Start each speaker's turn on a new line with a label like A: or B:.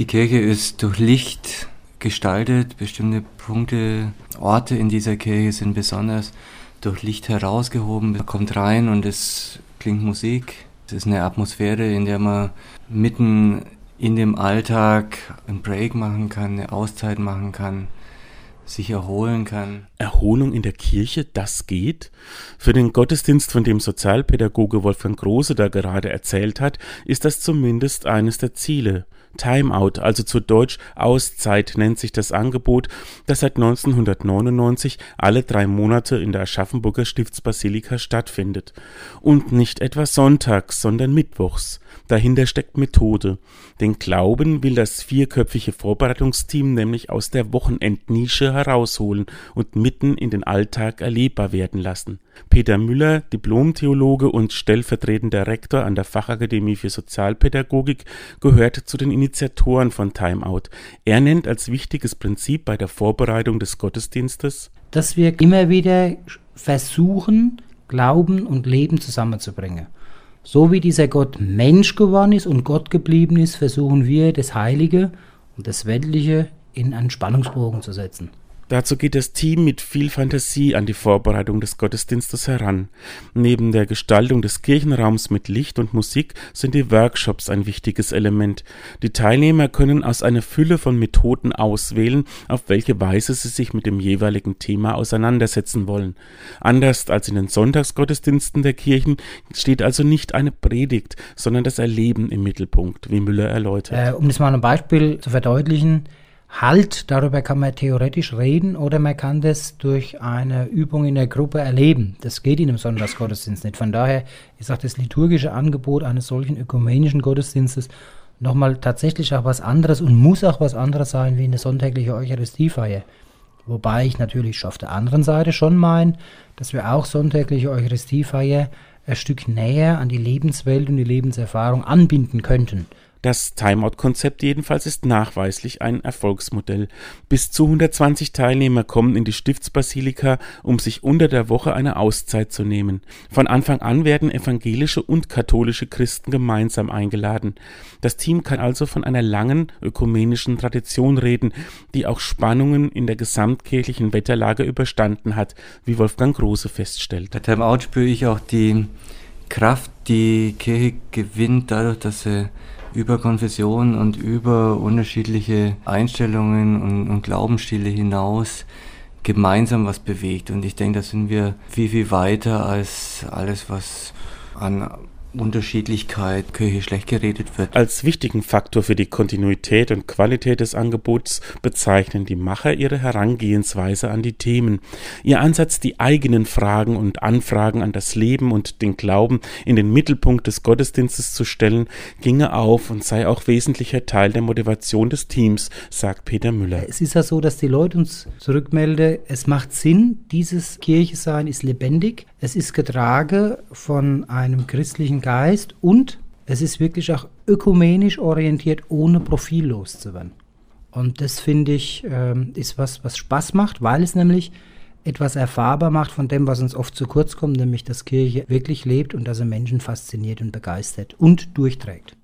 A: Die Kirche ist durch Licht gestaltet. Bestimmte Punkte, Orte in dieser Kirche sind besonders durch Licht herausgehoben. Man kommt rein und es klingt Musik. Es ist eine Atmosphäre, in der man mitten in dem Alltag einen Break machen kann, eine Auszeit machen kann sich erholen kann.
B: Erholung in der Kirche, das geht? Für den Gottesdienst, von dem Sozialpädagoge Wolfgang Große da gerade erzählt hat, ist das zumindest eines der Ziele. Timeout, also zu Deutsch Auszeit nennt sich das Angebot, das seit 1999 alle drei Monate in der Aschaffenburger Stiftsbasilika stattfindet. Und nicht etwa sonntags, sondern mittwochs. Dahinter steckt Methode. Den Glauben will das vierköpfige Vorbereitungsteam nämlich aus der Wochenendnische herausholen und mitten in den Alltag erlebbar werden lassen. Peter Müller, Diplomtheologe und stellvertretender Rektor an der Fachakademie für Sozialpädagogik, gehört zu den Initiatoren von Timeout. Er nennt als wichtiges Prinzip bei der Vorbereitung des Gottesdienstes,
C: dass wir immer wieder versuchen, Glauben und Leben zusammenzubringen. So wie dieser Gott Mensch geworden ist und Gott geblieben ist, versuchen wir das Heilige und das Weltliche in einen Spannungsbogen zu setzen.
B: Dazu geht das Team mit viel Fantasie an die Vorbereitung des Gottesdienstes heran. Neben der Gestaltung des Kirchenraums mit Licht und Musik sind die Workshops ein wichtiges Element. Die Teilnehmer können aus einer Fülle von Methoden auswählen, auf welche Weise sie sich mit dem jeweiligen Thema auseinandersetzen wollen. Anders als in den Sonntagsgottesdiensten der Kirchen steht also nicht eine Predigt, sondern das Erleben im Mittelpunkt, wie Müller erläutert.
C: Äh, um das mal ein Beispiel zu verdeutlichen, Halt, darüber kann man theoretisch reden oder man kann das durch eine Übung in der Gruppe erleben. Das geht in einem Sonntagsgottesdienst nicht. Von daher ist auch das liturgische Angebot eines solchen ökumenischen Gottesdienstes nochmal tatsächlich auch was anderes und muss auch was anderes sein wie eine sonntägliche Eucharistiefeier. Wobei ich natürlich auf der anderen Seite schon meine, dass wir auch sonntägliche Eucharistiefeier ein Stück näher an die Lebenswelt und die Lebenserfahrung anbinden könnten.
B: Das Timeout-Konzept jedenfalls ist nachweislich ein Erfolgsmodell. Bis zu 120 Teilnehmer kommen in die Stiftsbasilika, um sich unter der Woche eine Auszeit zu nehmen. Von Anfang an werden evangelische und katholische Christen gemeinsam eingeladen. Das Team kann also von einer langen ökumenischen Tradition reden, die auch Spannungen in der gesamtkirchlichen Wetterlage überstanden hat, wie Wolfgang Große feststellt.
A: Bei Timeout spüre ich auch die Kraft, die Kirche gewinnt, dadurch, dass sie über Konfessionen und über unterschiedliche Einstellungen und, und Glaubensstile hinaus gemeinsam was bewegt. Und ich denke, da sind wir viel, viel weiter als alles, was an Unterschiedlichkeit Kirche schlecht geredet wird.
B: Als wichtigen Faktor für die Kontinuität und Qualität des Angebots bezeichnen die Macher ihre Herangehensweise an die Themen. Ihr Ansatz, die eigenen Fragen und Anfragen an das Leben und den Glauben in den Mittelpunkt des Gottesdienstes zu stellen, ginge auf und sei auch wesentlicher Teil der Motivation des Teams, sagt Peter Müller.
C: Es ist ja so, dass die Leute uns zurückmelden, es macht Sinn, dieses Kirchesein ist lebendig, es ist getragen von einem christlichen Geist und es ist wirklich auch ökumenisch orientiert, ohne profillos zu werden. Und das finde ich ähm, ist was, was Spaß macht, weil es nämlich etwas erfahrbar macht von dem, was uns oft zu kurz kommt, nämlich dass Kirche wirklich lebt und dass er Menschen fasziniert und begeistert und durchträgt.